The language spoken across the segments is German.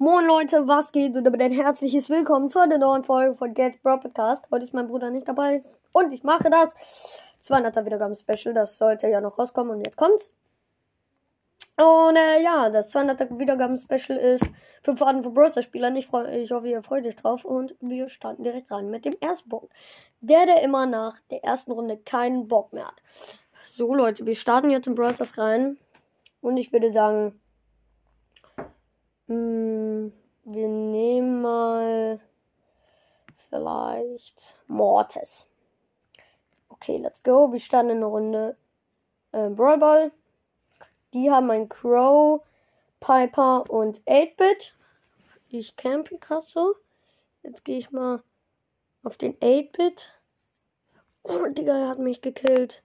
Moin Leute, was geht? Und damit ein herzliches Willkommen zu einer neuen Folge von Get Bro Podcast. Heute ist mein Bruder nicht dabei und ich mache das 200er Wiedergaben Special. Das sollte ja noch rauskommen und jetzt kommt's. Und äh, ja, das 200er Wiedergaben Special ist fünf Arten von Browser Spielern. Ich, freu, ich hoffe, ihr freut euch drauf und wir starten direkt rein mit dem ersten Punkt. Der, der immer nach der ersten Runde keinen Bock mehr hat. So Leute, wir starten jetzt in Browsers rein und ich würde sagen, hm, wir nehmen mal vielleicht Mortis. Okay, let's go. Wir starten in eine Runde äh, Brawl Ball. Die haben ein Crow, Piper und 8-Bit. Ich camp hier gerade so. Jetzt gehe ich mal auf den 8-Bit. Oh, Digga, er hat mich gekillt.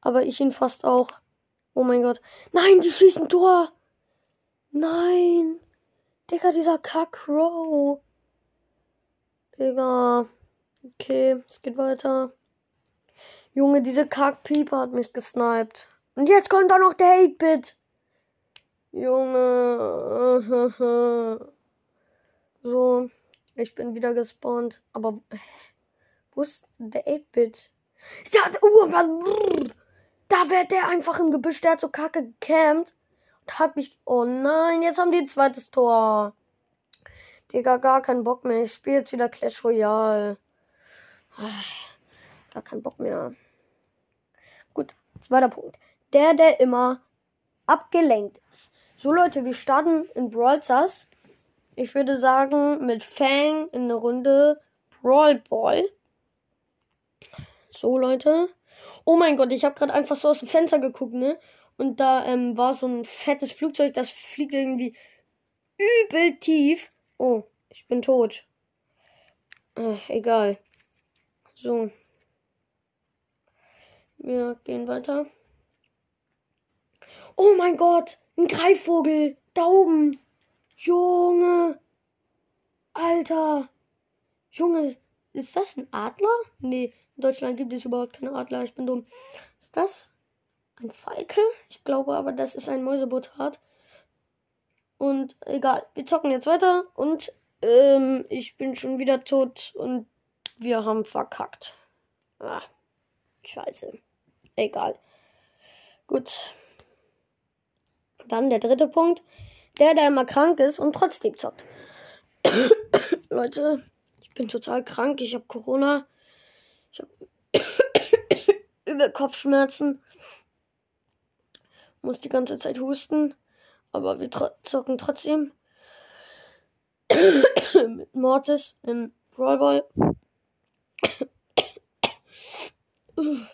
Aber ich ihn fast auch. Oh mein Gott. Nein, die schießen Tor. Nein. Digga, dieser Kack-Crow. Digga. Okay, es geht weiter. Junge, diese Kack-Pieper hat mich gesniped. Und jetzt kommt da noch der 8-Bit. Junge. So, ich bin wieder gespawnt. Aber wo ist der 8-Bit? Ja, uh, da wird der einfach im Gebüsch. Der hat so kacke gecampt hat mich. Oh nein, jetzt haben die ein zweites Tor. Digga, gar keinen Bock mehr. Ich spiele jetzt wieder Clash Royale. Gar keinen Bock mehr. Gut, zweiter Punkt. Der, der immer abgelenkt ist. So Leute, wir starten in Brawl Stars. Ich würde sagen, mit Fang in eine Runde Brawl Ball. So Leute. Oh mein Gott, ich habe gerade einfach so aus dem Fenster geguckt, ne? Und da ähm, war so ein fettes Flugzeug, das fliegt irgendwie übel tief. Oh, ich bin tot. Ach, egal. So. Wir gehen weiter. Oh mein Gott, ein Greifvogel. Da oben. Junge. Alter. Junge, ist das ein Adler? Nee, in Deutschland gibt es überhaupt keine Adler. Ich bin dumm. Ist das ein Falke. Ich glaube aber, das ist ein Mäusebotat. Und egal, wir zocken jetzt weiter und ähm, ich bin schon wieder tot und wir haben verkackt. Ah, scheiße. Egal. Gut. Dann der dritte Punkt. Der, der immer krank ist und trotzdem zockt. Leute, ich bin total krank. Ich habe Corona. Ich habe über Kopfschmerzen muss die ganze Zeit husten. Aber wir zocken trotzdem. Mit Mortis in Brawl Ball.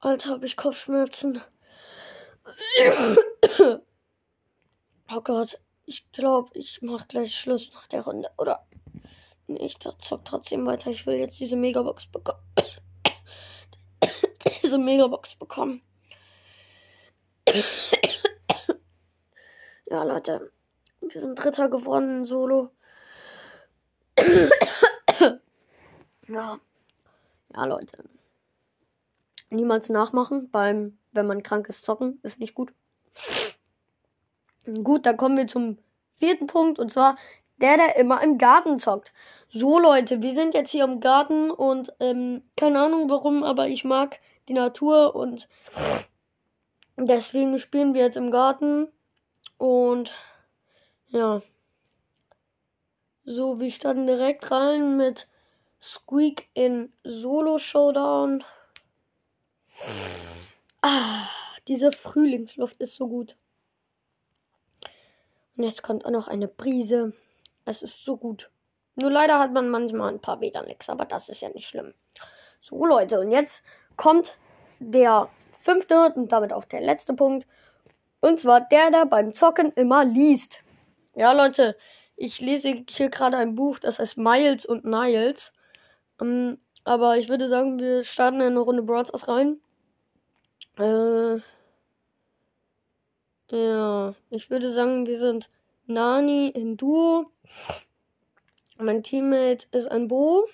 Alter, habe ich Kopfschmerzen. oh Gott, ich glaube, ich mache gleich Schluss nach der Runde. Oder? Ich zock trotzdem weiter. Ich will jetzt diese Megabox bekommen. diese Megabox bekommen. ja, Leute. Wir sind Dritter geworden Solo. ja. Ja, Leute. Niemals nachmachen beim, wenn man krank ist, zocken. Ist nicht gut. Gut, dann kommen wir zum vierten Punkt. Und zwar der, der immer im Garten zockt. So, Leute, wir sind jetzt hier im Garten und ähm, keine Ahnung warum, aber ich mag die Natur und Deswegen spielen wir jetzt im Garten. Und ja. So, wir starten direkt rein mit Squeak in Solo Showdown. Ah, diese Frühlingsluft ist so gut. Und jetzt kommt auch noch eine Brise. Es ist so gut. Nur leider hat man manchmal ein paar Beta-Lecks, aber das ist ja nicht schlimm. So, Leute, und jetzt kommt der fünfte und damit auch der letzte Punkt. Und zwar der, der beim Zocken immer liest. Ja, Leute, ich lese hier gerade ein Buch, das heißt Miles und Niles. Ähm, aber ich würde sagen, wir starten in eine Runde Broadcast rein. Äh, ja, ich würde sagen, wir sind Nani in Duo. Mein Teammate ist ein Bo.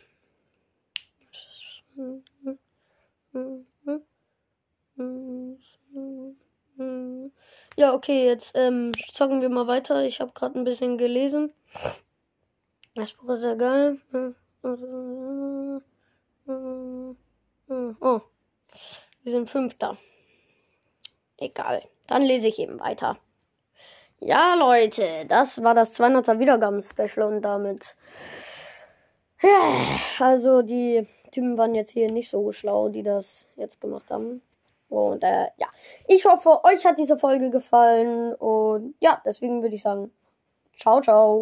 ja, okay, jetzt ähm, zocken wir mal weiter. Ich habe gerade ein bisschen gelesen. Das Buch ist ja geil. Oh, wir sind Fünfter. Egal. Dann lese ich eben weiter. Ja, Leute, das war das 200er Wiedergaben-Special und damit. Ja, also die Typen waren jetzt hier nicht so schlau, die das jetzt gemacht haben. Und äh, ja, ich hoffe, euch hat diese Folge gefallen. Und ja, deswegen würde ich sagen, ciao, ciao.